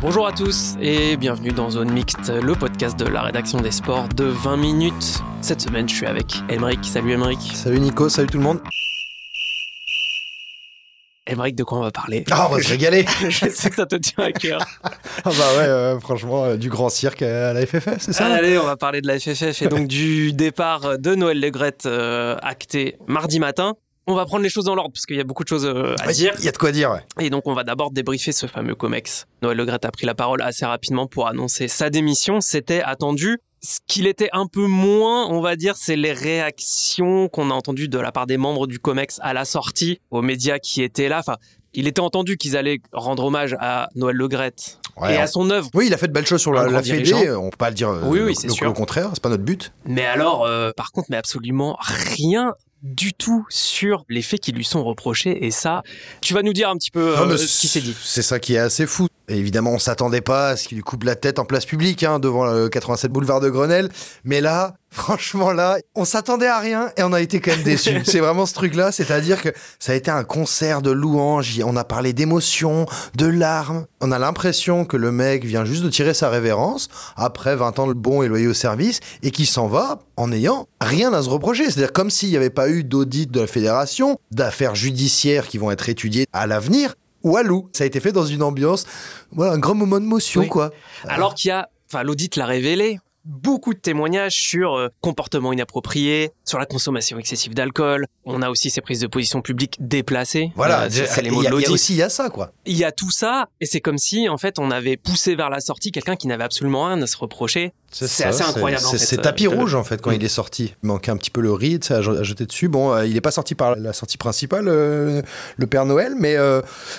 Bonjour à tous et bienvenue dans Zone Mixte, le podcast de la rédaction des sports de 20 minutes. Cette semaine, je suis avec Emeric. Salut Emeric. Salut Nico, salut tout le monde. Emeric, de quoi on va parler? Ah, on va se régaler Je sais que ça te tient à cœur. Ah bah ouais, euh, franchement, euh, du grand cirque à la FFF, c'est ça? Allez, on va parler de la FFF et donc du départ de Noël Legrette euh, acté mardi matin. On va prendre les choses dans l'ordre parce qu'il y a beaucoup de choses euh, à Ouais, dire. Il y a de quoi dire, ouais. Et donc, on va d'abord débriefer ce fameux COMEX. Noël Legrette a pris la parole assez rapidement pour annoncer sa démission. C'était attendu. Ce qu'il était un peu moins, on va dire, c'est les réactions qu'on a entendues de la part des membres du COMEX à la sortie, aux médias qui étaient là. Enfin, il était entendu qu'ils allaient rendre hommage à Noël Legrette Ouais, et à son œuvre. Oui, il a fait de belles choses sur la, la Fédé, dirigeant. on peut pas le dire euh, Oui, oui, le, c'est le- sûr. le contraire, c'est pas notre but. Mais alors, euh, par contre, mais absolument rien du tout sur les faits qui lui sont reprochés. Et ça, tu vas nous dire un petit peu Non, euh, ce qui s'est dit. C'est ça qui est assez fou. Et évidemment, on s'attendait pas à ce qu'il lui coupe la tête en place publique, hein, devant le 87 boulevard de Grenelle. Mais là, franchement, là, on s'attendait à rien et on a été quand même déçus. c'est vraiment ce truc-là, c'est-à-dire que ça a été un concert de louanges. On a parlé d'émotions, de larmes. On a l'impression que le mec vient juste de tirer sa révérence après 20 ans de bon et loyal service et qu'il s'en va en ayant rien à se reprocher. C'est-à-dire comme s'il n'y avait pas eu d'audit de la fédération, d'affaires judiciaires qui vont être étudiées à l'avenir. Walou, ça a été fait dans une ambiance, voilà, un grand moment de motion, Oui. quoi. Alors qu'il y a, enfin, l'audit l'a révélé, beaucoup de témoignages sur euh, comportement inapproprié, sur la consommation excessive d'alcool. On a aussi ces prises de position publiques déplacées. Voilà, Euh, c'est les mots il y, de l'audit. aussi il y a ça, quoi. Il y a tout ça, et c'est comme si, en fait, on avait poussé vers la sortie quelqu'un qui n'avait absolument rien à se reprocher. C'est assez incroyable, C'est euh, tapis rouge, en fait, quand Mm. il est sorti. Il manquait un petit peu le riz, à à jeter dessus. Bon, euh, il n'est pas sorti par la sortie principale, euh, le Père Noël, mais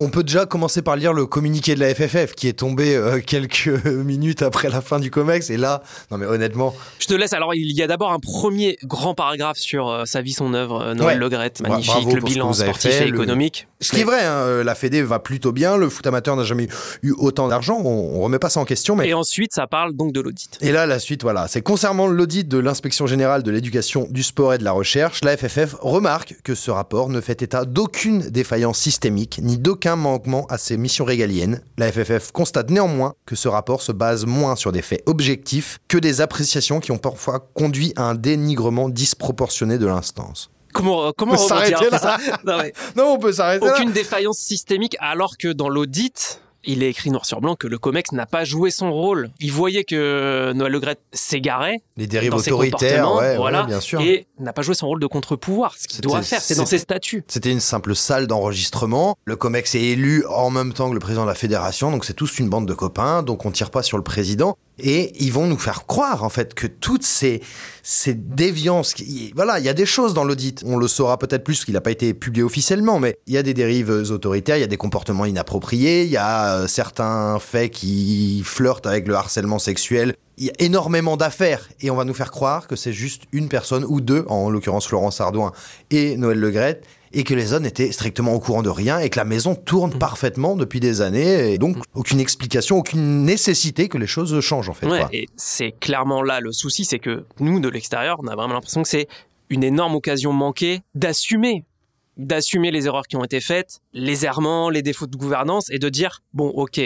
on peut déjà commencer par lire le communiqué de la FFF, qui est tombé quelques minutes après la fin du COMEX. Et là, non mais honnêtement, Je te laisse. Alors, il y a d'abord un premier grand paragraphe sur sa vie, son œuvre, Noël Ouais. Legrette, magnifique, le bilan sportif fait, et le- économique. Ce qui est vrai, hein, euh, la Fédé va plutôt bien, le foot amateur n'a jamais eu autant d'argent, on, on remet pas ça en question, mais... Et ensuite, ça parle donc de l'audit. Et là, la suite, voilà, c'est concernant l'audit de l'inspection générale de l'éducation, du sport et de la recherche, la FFF remarque que ce rapport ne fait état d'aucune défaillance systémique ni d'aucun manquement à ses missions régaliennes. La FFF constate néanmoins que ce rapport se base moins sur des faits objectifs que des appréciations qui ont parfois conduit à un dénigrement disproportionné de l'instance. Comment, euh, comment On peut s'arrêter là. ça? Non, mais Non, on peut s'arrêter là. Aucune défaillance systémique, alors que dans l'audit, il est écrit noir sur blanc que le COMEX n'a pas joué son rôle. Il voyait que Noël Legrette s'égarait Les dérives dans ses autoritaires, ouais, voilà, ouais, bien sûr. et n'a pas joué son rôle de contre-pouvoir, ce qu'il doit faire, c'est dans ses statuts. C'était une simple salle d'enregistrement. Le COMEX est élu en même temps que le président de la fédération, donc c'est tous une bande de copains, donc on tire pas sur le président. Et ils vont nous faire croire, en fait, que toutes ces, ces déviances, qui- voilà, il y a des choses dans l'audit. On le saura peut-être plus parce qu'il n'a pas été publié officiellement, mais il y a des dérives autoritaires, il y a des comportements inappropriés, il y a euh, certains faits qui flirtent avec le harcèlement sexuel. Il y a énormément d'affaires et on va nous faire croire que c'est juste une personne ou deux, en l'occurrence Florence Ardouin et Noël Legrette, et que les zones étaient strictement au courant de rien et que la maison tourne Mmh. parfaitement depuis des années et donc aucune explication, aucune nécessité que les choses changent en fait. Ouais, et c'est clairement là le souci, c'est que nous, de l'extérieur, on a vraiment l'impression que c'est une énorme occasion manquée d'assumer d'assumer les erreurs qui ont été faites, les errements, les défauts de gouvernance, et de dire, bon, ok,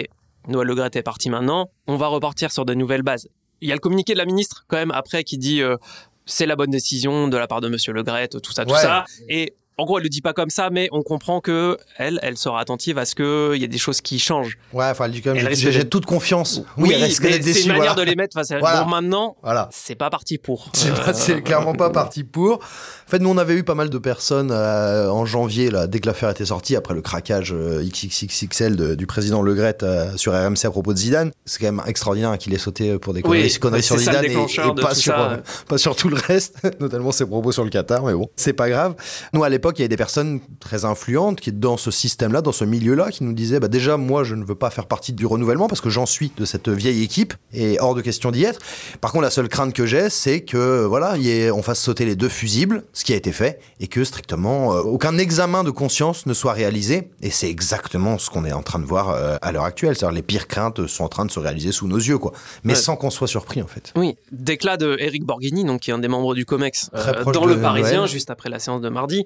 Noël Le Graët est parti maintenant, on va repartir sur de nouvelles bases. Il y a le communiqué de la ministre, quand même, après, qui dit, euh, c'est la bonne décision de la part de Monsieur Le Graët, tout ça, tout Ouais. ça, et en gros, elle le dit pas comme ça, mais on comprend que elle, elle sera attentive à ce qu'il y ait des choses qui changent. Ouais, enfin, elle dit quand même, j'ai- d'être- toute confiance. Oui, d'être c'est une manière de les mettre face à. Voilà. Bon, maintenant, Voilà. c'est pas parti pour. C'est Euh, clairement pas parti pour. En fait, nous, on avait eu pas mal de personnes euh, en janvier, là, dès que l'affaire était sortie, après le craquage euh, XXXL de- du président Le Gret euh, sur RMC à propos de Zidane. C'est quand même extraordinaire qu'il ait sauté pour des Oui, conneries, conneries sur Zidane et, de pas, sur, euh, pas sur tout le reste, notamment ses propos sur le Qatar, mais bon, c'est pas grave. Nous, à l'époque, l'époque, il y avait des personnes très influentes qui, dans ce système-là, dans ce milieu-là, qui nous disaient bah, déjà, moi, je ne veux pas faire partie du renouvellement parce que j'en suis de cette vieille équipe et hors de question d'y être. Par contre, la seule crainte que j'ai, c'est que voilà, y ait, on fasse sauter les deux fusibles, ce qui a été fait, et que strictement euh, aucun examen de conscience ne soit réalisé. Et c'est exactement ce qu'on est en train de voir euh, à l'heure actuelle. C'est-à-dire les pires craintes sont en train de se réaliser sous nos yeux, quoi. Mais Ouais. sans qu'on soit surpris, en fait. Oui, déclat de Eric Borghini, donc qui est un des membres du Comex, euh, dans de le Parisien, juste après la séance de mardi,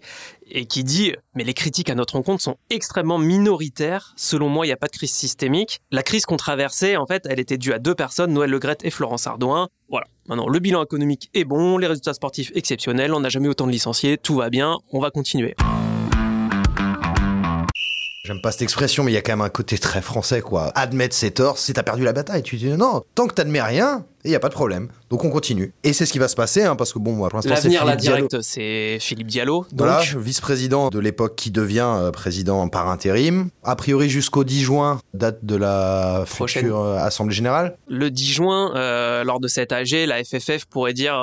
et qui dit Mais les critiques à notre rencontre sont extrêmement minoritaires. Selon moi, il n'y a pas de crise systémique. La crise qu'on traversait, en fait, elle était due à deux personnes, Noël Legrette et Florence Ardouin. Voilà. Maintenant, le bilan économique est bon, les résultats sportifs exceptionnels, on n'a jamais autant de licenciés, tout va bien, on va continuer. J'aime pas cette expression, mais il y a quand même un côté très français, quoi. Admettre ses torts, c'est t'as perdu la bataille. Tu dis non, tant que t'admets rien, il y a pas de problème. Donc on continue. Et c'est ce qui va se passer, hein, parce que bon, moi, pour l'instant, c'est L'avenir, là, Philippe Diallo. direct, c'est Philippe Diallo. Donc, Voilà, vice-président de l'époque qui devient euh, président par intérim. A priori jusqu'au 10 juin, date de la Prochaine. future euh, Assemblée Générale. le 10 juin, euh, lors de cet AG, la FFF pourrait dire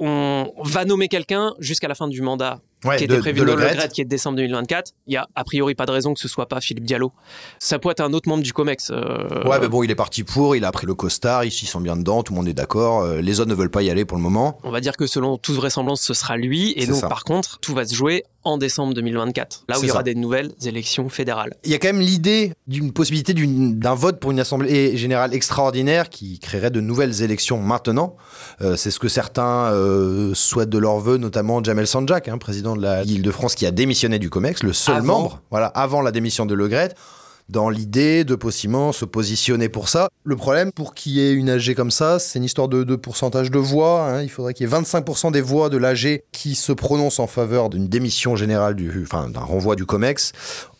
on va nommer quelqu'un jusqu'à la fin du mandat Ouais, qui de, était prévu de de Le. Gret, qui est de décembre 2024. Il y a a priori pas de raison que ce soit pas Philippe Diallo. Ça pourrait être un autre membre du Comex. euh, Ouais, mais bon, il est parti pour, il a pris le costard, ils s'y sont bien dedans, tout le monde est d'accord. euh, les autres ne veulent pas y aller pour le moment. On va dire que selon toute vraisemblance, ce sera lui. Et donc, ça. par contre, tout va se jouer en décembre 2024, là où il y aura ça. des nouvelles élections fédérales. Il y a quand même l'idée d'une possibilité d'un vote pour une Assemblée générale extraordinaire qui créerait de nouvelles élections maintenant. Euh, c'est ce que certains euh, souhaitent de leur vœu, notamment Jamel Sanjak, hein, président de la Ligue de France, qui a démissionné du COMEX, le seul Avant. membre, voilà, avant la démission de Le Gret, dans l'idée de possiblement se positionner pour ça. Le problème, pour qu'il y ait une AG comme ça, c'est une histoire de, de pourcentage de voix. hein. Il faudrait qu'il y ait 25% des voix de l'AG qui se prononcent en faveur d'une démission générale, du, enfin d'un renvoi du COMEX.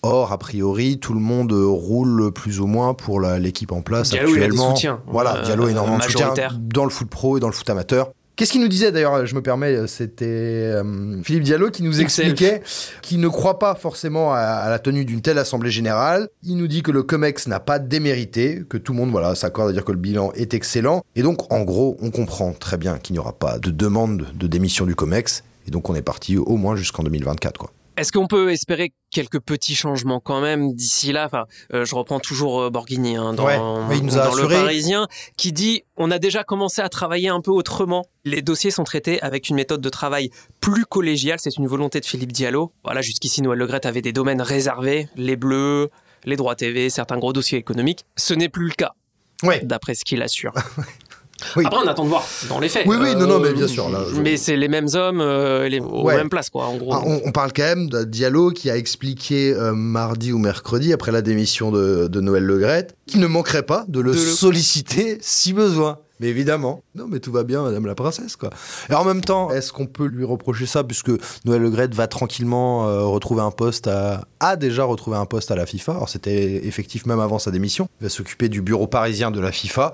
Or, a priori, tout le monde roule plus ou moins pour l'équipe en place Diallo, il a des actuellement. soutiens. Voilà, Euh, Diallo a énormément de soutien dans le foot pro et dans le foot amateur. Qu'est-ce qu'il nous disait d'ailleurs Je me permets, c'était euh, Philippe Diallo qui nous expliquait qu'il ne croit pas forcément à, à la tenue d'une telle assemblée générale. Il nous dit que le COMEX n'a pas démérité, que tout le monde voilà s'accorde à dire que le bilan est excellent. Et donc, en gros, on comprend très bien qu'il n'y aura pas de demande de démission du COMEX. Et donc, on est parti au moins jusqu'en 2024. Quoi. Est-ce qu'on peut espérer quelques petits changements quand même d'ici là? Enfin, euh, je reprends toujours euh, Borghini hein, dans, Ouais, mais il nous a dans le. Parisien, qui dit on a déjà commencé à travailler un peu autrement. Les dossiers sont traités avec une méthode de travail plus collégiale. C'est une volonté de Philippe Diallo. Voilà, jusqu'ici Noël Legrette avait des domaines réservés, les bleus, les droits TV, certains gros dossiers économiques. Ce n'est plus le cas, Ouais. d'après ce qu'il assure. Oui. Après, on attend de voir dans les faits. Oui, oui, non, non, mais bien sûr, là, je- Mais c'est les mêmes hommes, euh, les, aux Ouais. mêmes places, quoi, en gros. Ah, on, on parle quand même de Diallo qui a expliqué euh, mardi ou mercredi, après la démission de, de Noël Legrette, qu'il ne manquerait pas de le De le- solliciter si besoin. Mais évidemment, non, mais tout va bien, Madame la Princesse, quoi. Et en même temps, est-ce qu'on peut lui reprocher ça, puisque Noël Legrette va tranquillement euh, retrouver un poste à. a déjà retrouvé un poste à la FIFA. Alors, c'était effectif même avant sa démission. Il va s'occuper du bureau parisien de la FIFA.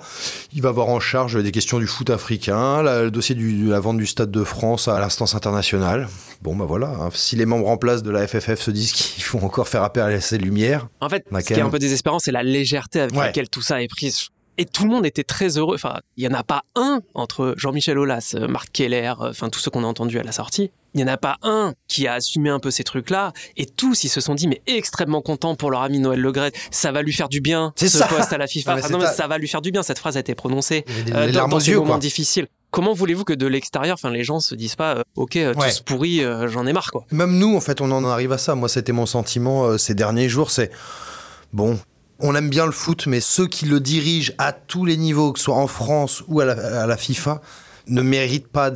Il va avoir en charge des questions du foot africain, la- le dossier de la vente du Stade de France à l'instance internationale. Bon, bah voilà. hein. Si les membres en place de la FFF se disent qu'il faut encore faire appel à ces lumières. En fait, ce qui est un peu désespérant, c'est la légèreté avec Ouais. laquelle tout ça est pris. Et tout le monde était très heureux. Enfin, il y en a pas un entre Jean-Michel Aulas, euh, Marc Keller, euh, enfin tous ceux qu'on a entendus à la sortie. Il y en a pas un qui a assumé un peu ces trucs-là. Et tous, ils se sont dit, mais extrêmement contents pour leur ami Noël Legrette. Ça va lui faire du bien, C'est ce ça. poste à la FIFA. Non, Enfin, ta- ça va lui faire du bien. Cette phrase a été prononcée euh, dans, dans quoi. difficiles. Comment voulez-vous que de l'extérieur, enfin, les gens se disent pas, euh, ok, euh, Ouais. tous pourris, euh, j'en ai marre, quoi. Même nous, en fait, on en arrive à ça. Moi, c'était mon sentiment ces derniers jours. C'est bon. On aime bien le foot, mais ceux qui le dirigent à tous les niveaux, que ce soit en France ou à la, à la FIFA, ne méritent pas,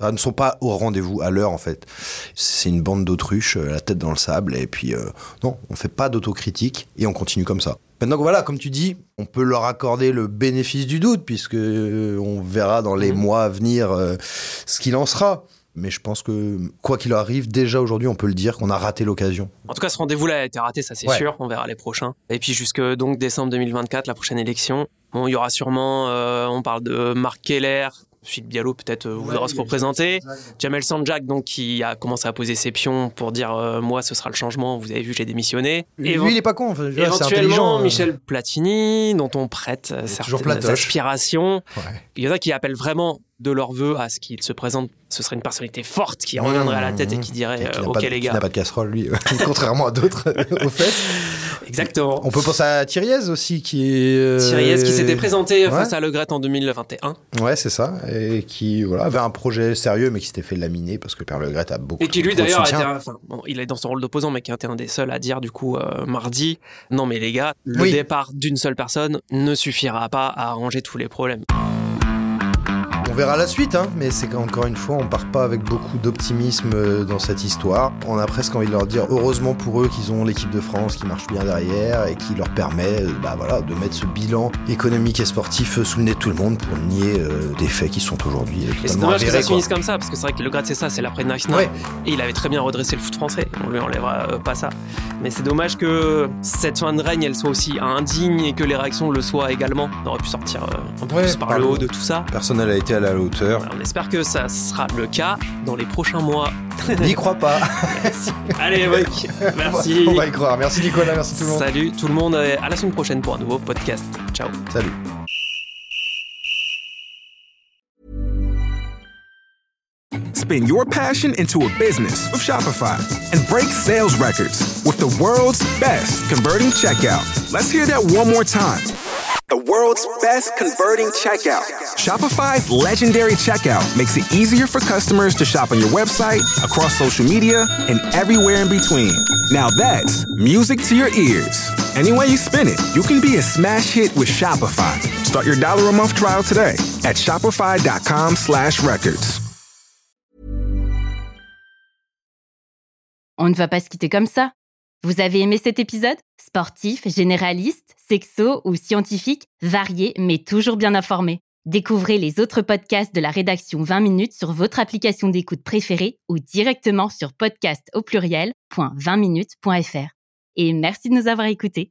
ne sont pas au rendez-vous à l'heure, en fait. C'est une bande d'autruches, euh, la tête dans le sable, et puis euh, non, on fait pas d'autocritique et on continue comme ça. Maintenant, voilà, comme tu dis, on peut leur accorder le bénéfice du doute, puisque euh, on verra dans les Mhm. mois à venir euh, ce qu'il en sera. Mais je pense que, quoi qu'il arrive, déjà aujourd'hui, on peut le dire qu'on a raté l'occasion. En tout cas, ce rendez-vous-là a été raté, ça c'est Ouais. sûr. On verra les prochains. Et puis jusque donc décembre 2024, la prochaine élection. Bon, il y aura sûrement, euh, on parle de Marc Keller, Philippe Diallo peut-être euh, voudra se représenter. Jamel Sanjak donc qui a commencé à poser ses pions pour dire euh, moi ce sera le changement. Vous avez vu, j'ai démissionné. Lui, Évent- il est pas con. Enfin, dire, c'est Éventuellement, intelligent. euh. Michel Platini, dont on prête certaines aspirations. Ouais. Il y en a qui appellent vraiment de leur vœu à ce qu'il se présente. Ce serait une personnalité forte qui reviendrait à la tête et qui dirait Qui euh, Ok, de- les qui gars. n'a pas de casserole, lui, contrairement à d'autres, au fait. Exactement. On peut penser à Thiriez aussi, qui est. euh, Thiriez qui s'était présenté Ouais. face à Le Gret en 2021 Ouais, c'est ça. Et qui voilà, avait un projet sérieux, mais qui s'était fait laminer parce que Père Le Gret a beaucoup et qui lui d'ailleurs était enfin, bon, il est dans son rôle d'opposant mais qui a été un des seuls à dire du coup euh, mardi non mais les gars le Oui. départ d'une seule personne ne suffira pas à arranger tous les problèmes On verra la suite, hein, mais c'est qu'encore une fois, on part pas avec beaucoup d'optimisme euh, dans cette histoire. On a presque envie de leur dire, heureusement pour eux, qu'ils ont l'équipe de France qui marche bien derrière et qui leur permet euh, bah, voilà, de mettre ce bilan économique et sportif euh, sous le nez de tout le monde pour nier euh, des faits qui sont aujourd'hui et c'est dommage que ça finisse comme ça parce que c'est vrai que Le Gret c'est ça c'est l'après Ouais. et il avait très bien redressé le foot français. On lui enlèvera euh, pas ça. Mais c'est dommage que cette fin de règne elle soit aussi indigne et que les réactions le soient également. On aurait pu sortir euh, un peu Ouais, plus par le- haut de tout ça. Personne n'a été à la hauteur. on espère que ça sera le cas dans les prochains mois N'y crois pas. allez Mike merci On va y croire. Merci Nicolas, merci tout le monde. Salut tout le monde, et à la semaine prochaine pour un nouveau podcast. Ciao. Salut. Spin your passion into a business with Shopify and break sales records with the world's best converting checkout. Let's hear that one more time. The world's best converting checkout. Shopify's legendary checkout makes it easier for customers to shop on your website, across social media, and everywhere in between. Now that's music to your ears. Any way you spin it, you can be a smash hit with Shopify. Start your dollar a month trial today at shopify.com slash records. On ne va pas se quitter comme ça. Vous avez aimé cet épisode Sportif, généraliste, sexo ou scientifique, varié mais toujours bien informé. Découvrez les autres podcasts de la rédaction 20 minutes sur votre application d'écoute préférée ou directement sur podcast au pluriel.20minutes.fr. Et merci de nous avoir écoutés.